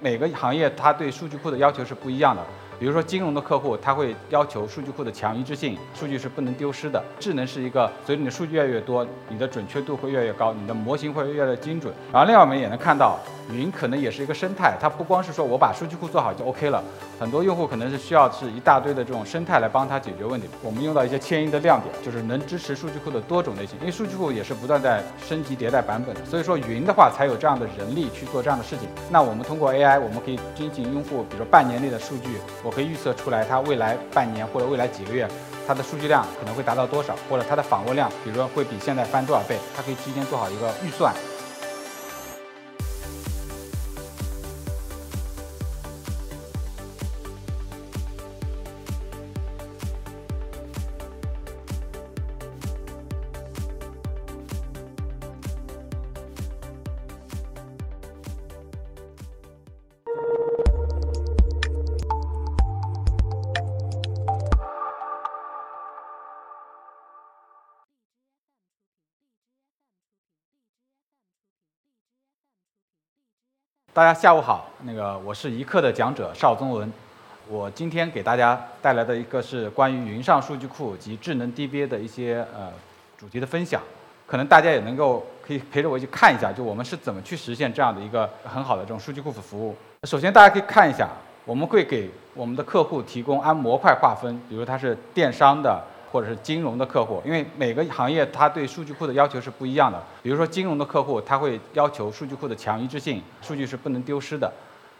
每个行业它对数据库的要求是不一样的。比如说金融的客户，他会要求数据库的强一致性，数据是不能丢失的。智能是一个，随着你的数据越来越多，你的准确度会越来越高，你的模型会越来越精准。然后另外我们也能看到，云可能也是一个生态，它不光是说我把数据库做好就 OK 了，很多用户可能是需要是一大堆的这种生态来帮他解决问题。我们用到一些迁移的亮点，就是能支持数据库的多种类型，因为数据库也是不断在升级迭代版本的，所以说云的话才有这样的人力去做这样的事情。那我们通过 AI，我们可以进行用户，比如说半年内的数据，我可以预测出来。它未来半年或者未来几个月，它的数据量可能会达到多少，或者它的访问量，比如说会比现在翻多少倍，它可以提前做好一个预算。大家下午好，那个我是一课的讲者邵宗文，我今天给大家带来的一个是关于云上数据库及智能 DBA 的一些呃主题的分享，可能大家也能够可以陪着我一起看一下，就我们是怎么去实现这样的一个很好的这种数据库服务。首先大家可以看一下，我们会给我们的客户提供按模块划分，比如它是电商的。或者是金融的客户，因为每个行业它对数据库的要求是不一样的。比如说金融的客户，他会要求数据库的强一致性，数据是不能丢失的。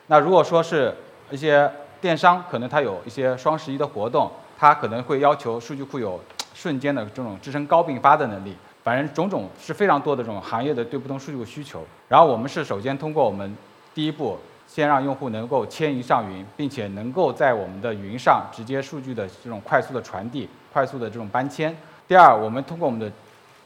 那如果说是一些电商，可能它有一些双十一的活动，它可能会要求数据库有瞬间的这种支撑高并发的能力。反正种种是非常多的这种行业的对不同数据库需求。然后我们是首先通过我们第一步。先让用户能够迁移上云，并且能够在我们的云上直接数据的这种快速的传递、快速的这种搬迁。第二，我们通过我们的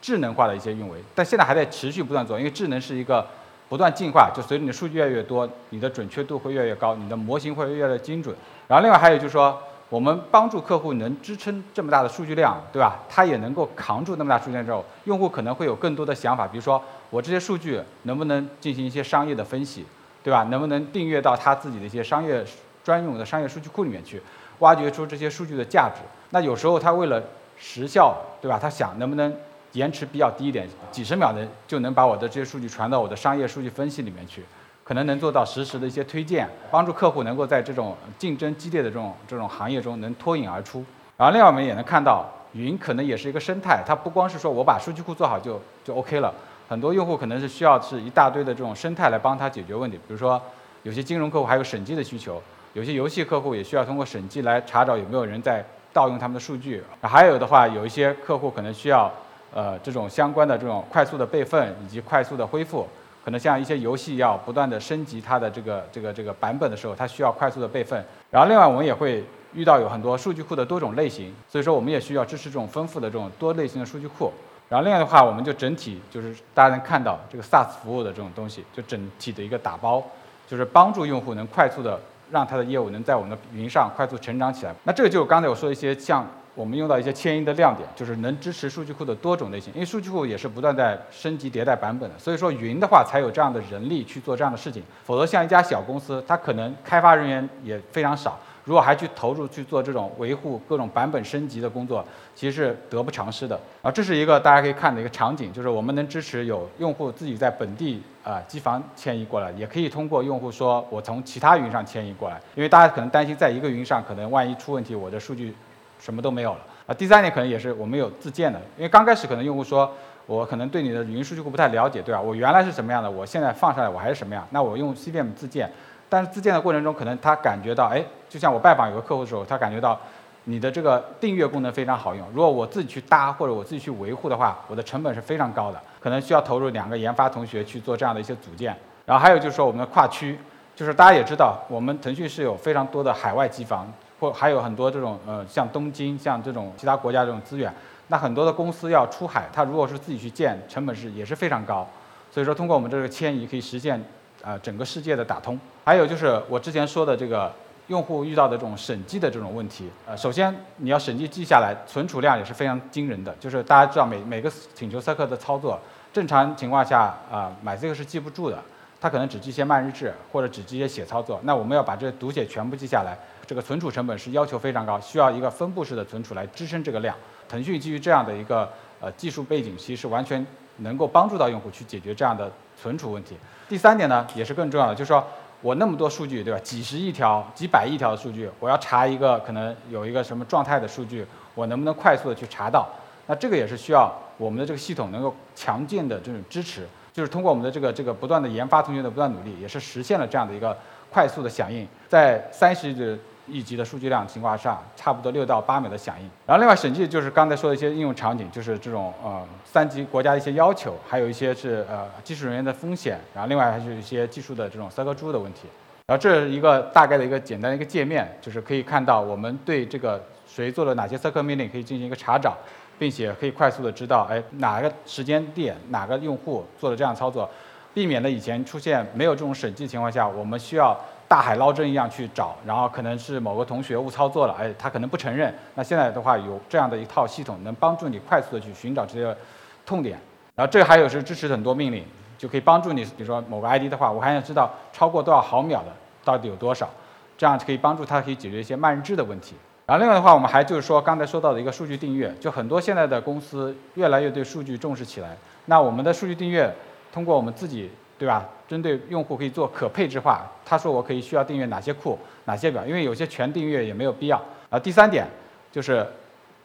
智能化的一些运维，但现在还在持续不断做，因为智能是一个不断进化，就随着你的数据越来越多，你的准确度会越来越高，你的模型会越来越精准。然后另外还有就是说，我们帮助客户能支撑这么大的数据量，对吧？他也能够扛住那么大数据量之后，用户可能会有更多的想法，比如说我这些数据能不能进行一些商业的分析？对吧？能不能订阅到他自己的一些商业专用的商业数据库里面去，挖掘出这些数据的价值？那有时候他为了时效，对吧？他想能不能延迟比较低一点，几十秒的就能把我的这些数据传到我的商业数据分析里面去，可能能做到实时的一些推荐，帮助客户能够在这种竞争激烈的这种这种行业中能脱颖而出。然后另外我们也能看到，云可能也是一个生态，它不光是说我把数据库做好就就 OK 了。很多用户可能是需要是一大堆的这种生态来帮他解决问题，比如说有些金融客户还有审计的需求，有些游戏客户也需要通过审计来查找有没有人在盗用他们的数据，还有的话有一些客户可能需要呃这种相关的这种快速的备份以及快速的恢复，可能像一些游戏要不断的升级它的这个这个这个版本的时候，它需要快速的备份。然后另外我们也会遇到有很多数据库的多种类型，所以说我们也需要支持这种丰富的这种多类型的数据库。然后另外的话，我们就整体就是大家能看到这个 SaaS 服务的这种东西，就整体的一个打包，就是帮助用户能快速的让他的业务能在我们的云上快速成长起来。那这个就是刚才我说一些像我们用到一些迁移的亮点，就是能支持数据库的多种类型，因为数据库也是不断在升级迭代版本的，所以说云的话才有这样的人力去做这样的事情，否则像一家小公司，它可能开发人员也非常少。如果还去投入去做这种维护各种版本升级的工作，其实是得不偿失的。啊，这是一个大家可以看的一个场景，就是我们能支持有用户自己在本地啊机房迁移过来，也可以通过用户说我从其他云上迁移过来，因为大家可能担心在一个云上可能万一出问题，我的数据什么都没有了。啊，第三点可能也是我们有自建的，因为刚开始可能用户说我可能对你的云数据库不太了解，对吧？我原来是什么样的，我现在放上来我还是什么样，那我用 CVM 自建。但是自建的过程中，可能他感觉到，哎，就像我拜访有个客户的时候，他感觉到你的这个订阅功能非常好用。如果我自己去搭或者我自己去维护的话，我的成本是非常高的，可能需要投入两个研发同学去做这样的一些组件。然后还有就是说我们的跨区，就是大家也知道，我们腾讯是有非常多的海外机房，或还有很多这种呃像东京像这种其他国家这种资源。那很多的公司要出海，它如果是自己去建，成本是也是非常高。所以说通过我们这个迁移可以实现。呃，整个世界的打通，还有就是我之前说的这个用户遇到的这种审计的这种问题。呃，首先你要审计记下来，存储量也是非常惊人的。就是大家知道每每个请求 c 客的操作，正常情况下啊，买这个是记不住的。它可能只记一些慢日志或者只记一些写操作，那我们要把这读写全部记下来，这个存储成本是要求非常高，需要一个分布式的存储来支撑这个量。腾讯基于这样的一个呃技术背景，其实完全能够帮助到用户去解决这样的存储问题。第三点呢，也是更重要的，就是说我那么多数据，对吧？几十亿条、几百亿条的数据，我要查一个可能有一个什么状态的数据，我能不能快速的去查到？那这个也是需要我们的这个系统能够强劲的这种支持。就是通过我们的这个这个不断的研发，同学的不断努力，也是实现了这样的一个快速的响应，在三十一级的数据量情况下，差不多六到八秒的响应。然后另外审计就是刚才说的一些应用场景，就是这种呃三级国家的一些要求，还有一些是呃技术人员的风险，然后另外还是一些技术的这种三个猪的问题。然后这是一个大概的一个简单的一个界面，就是可以看到我们对这个谁做了哪些 circle 命令可以进行一个查找。并且可以快速的知道，哎，哪个时间点哪个用户做了这样操作，避免了以前出现没有这种审计情况下，我们需要大海捞针一样去找，然后可能是某个同学误操作了，哎，他可能不承认。那现在的话有这样的一套系统，能帮助你快速的去寻找这些痛点。然后这还有是支持很多命令，就可以帮助你，比如说某个 ID 的话，我还想知道超过多少毫秒的到底有多少，这样可以帮助他可以解决一些慢日志的问题。然后另外的话，我们还就是说刚才说到的一个数据订阅，就很多现在的公司越来越对数据重视起来。那我们的数据订阅，通过我们自己，对吧？针对用户可以做可配置化。他说我可以需要订阅哪些库、哪些表，因为有些全订阅也没有必要。啊第三点就是，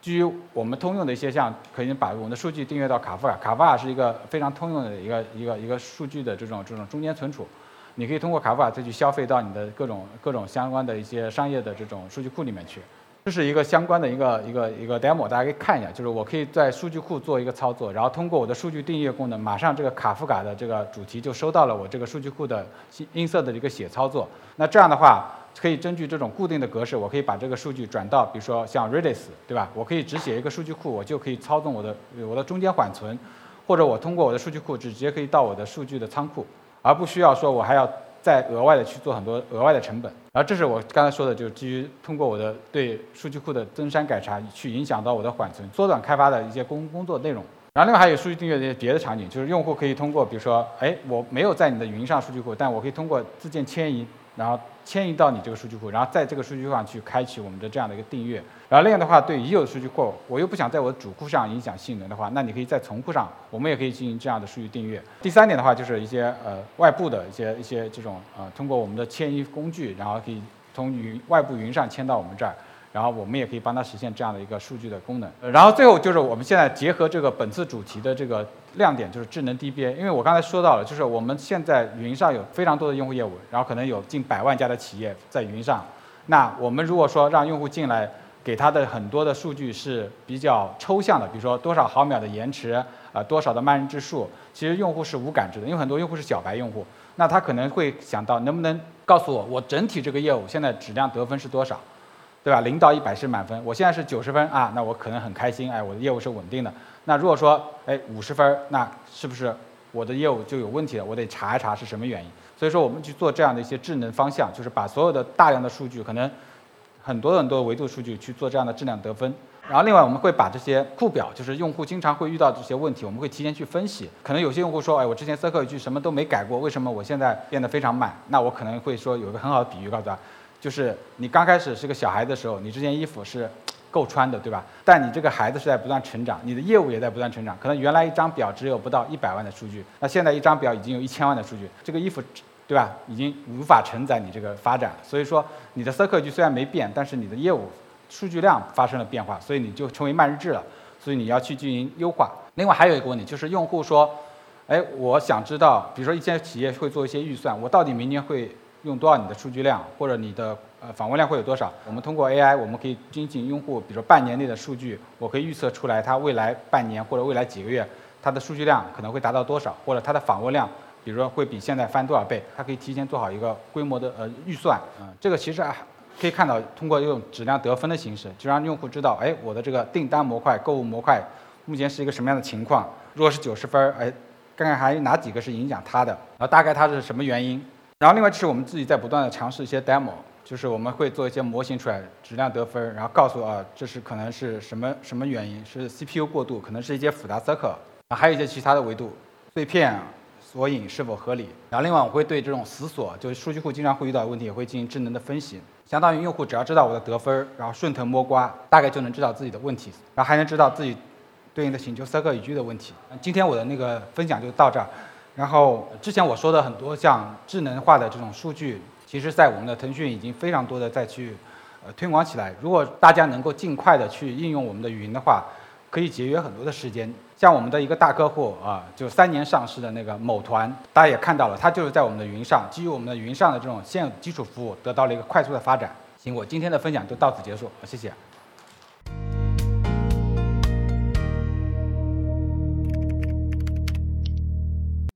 基于我们通用的一些像，可以把我们的数据订阅到卡夫卡。卡夫卡是一个非常通用的一个一个一个数据的这种这种中间存储。你可以通过卡夫卡再去消费到你的各种各种相关的一些商业的这种数据库里面去。这是一个相关的一个一个一个 demo，大家可以看一下。就是我可以在数据库做一个操作，然后通过我的数据订阅功能，马上这个卡夫卡的这个主题就收到了我这个数据库的音色的一个写操作。那这样的话，可以根据这种固定的格式，我可以把这个数据转到，比如说像 Redis，对吧？我可以只写一个数据库，我就可以操纵我的我的中间缓存，或者我通过我的数据库直接可以到我的数据的仓库，而不需要说我还要。再额外的去做很多额外的成本，然后这是我刚才说的，就是基于通过我的对数据库的增删改查，去影响到我的缓存，缩短开发的一些工工作内容。然后另外还有数据订阅的一些别的场景，就是用户可以通过，比如说，哎，我没有在你的云上数据库，但我可以通过自建迁移。然后迁移到你这个数据库，然后在这个数据库上去开启我们的这样的一个订阅。然后另外的话，对已有的数据库，我又不想在我的主库上影响性能的话，那你可以在从库上，我们也可以进行这样的数据订阅。第三点的话，就是一些呃外部的一些一些这种呃通过我们的迁移工具，然后可以从云外部云上迁到我们这儿。然后我们也可以帮它实现这样的一个数据的功能。然后最后就是我们现在结合这个本次主题的这个亮点，就是智能 DBA。因为我刚才说到了，就是我们现在云上有非常多的用户业务，然后可能有近百万家的企业在云上。那我们如果说让用户进来，给他的很多的数据是比较抽象的，比如说多少毫秒的延迟，啊多少的慢日之数，其实用户是无感知的，因为很多用户是小白用户，那他可能会想到能不能告诉我，我整体这个业务现在质量得分是多少？对吧？零到一百是满分，我现在是九十分啊，那我可能很开心，哎，我的业务是稳定的。那如果说，哎，五十分，那是不是我的业务就有问题了？我得查一查是什么原因。所以说，我们去做这样的一些智能方向，就是把所有的大量的数据，可能很多很多维度数据去做这样的质量得分。然后另外，我们会把这些库表，就是用户经常会遇到这些问题，我们会提前去分析。可能有些用户说，哎，我之前 circle 语句什么都没改过，为什么我现在变得非常慢？那我可能会说有一个很好的比喻，告诉他。就是你刚开始是个小孩的时候，你这件衣服是够穿的，对吧？但你这个孩子是在不断成长，你的业务也在不断成长。可能原来一张表只有不到一百万的数据，那现在一张表已经有一千万的数据。这个衣服，对吧？已经无法承载你这个发展。所以说，你的 circle 句虽然没变，但是你的业务数据量发生了变化，所以你就成为慢日志了。所以你要去进行优化。另外还有一个问题就是用户说，哎，我想知道，比如说一些企业会做一些预算，我到底明年会。用多少你的数据量，或者你的呃访问量会有多少？我们通过 AI，我们可以精进用户，比如说半年内的数据，我可以预测出来他未来半年或者未来几个月，他的数据量可能会达到多少，或者他的访问量，比如说会比现在翻多少倍，它可以提前做好一个规模的呃预算。嗯，这个其实啊可以看到，通过用质量得分的形式，就让用户知道，哎，我的这个订单模块、购物模块目前是一个什么样的情况。如果是九十分，哎，看看还有哪几个是影响它的，然后大概它是什么原因。然后另外就是我们自己在不断的尝试一些 demo，就是我们会做一些模型出来，质量得分，然后告诉啊，这是可能是什么什么原因，是 CPU 过度，可能是一些复杂 circle，还有一些其他的维度，碎片索引是否合理。然后另外我会对这种死锁，就是数据库经常会遇到的问题，也会进行智能的分析。相当于用户只要知道我的得分，然后顺藤摸瓜，大概就能知道自己的问题，然后还能知道自己对应的请求 circle 语句的问题。今天我的那个分享就到这儿。然后之前我说的很多像智能化的这种数据，其实在我们的腾讯已经非常多的在去呃推广起来。如果大家能够尽快的去应用我们的云的话，可以节约很多的时间。像我们的一个大客户啊，就三年上市的那个某团，大家也看到了，它就是在我们的云上，基于我们的云上的这种现有基础服务，得到了一个快速的发展。行，我今天的分享就到此结束，谢谢。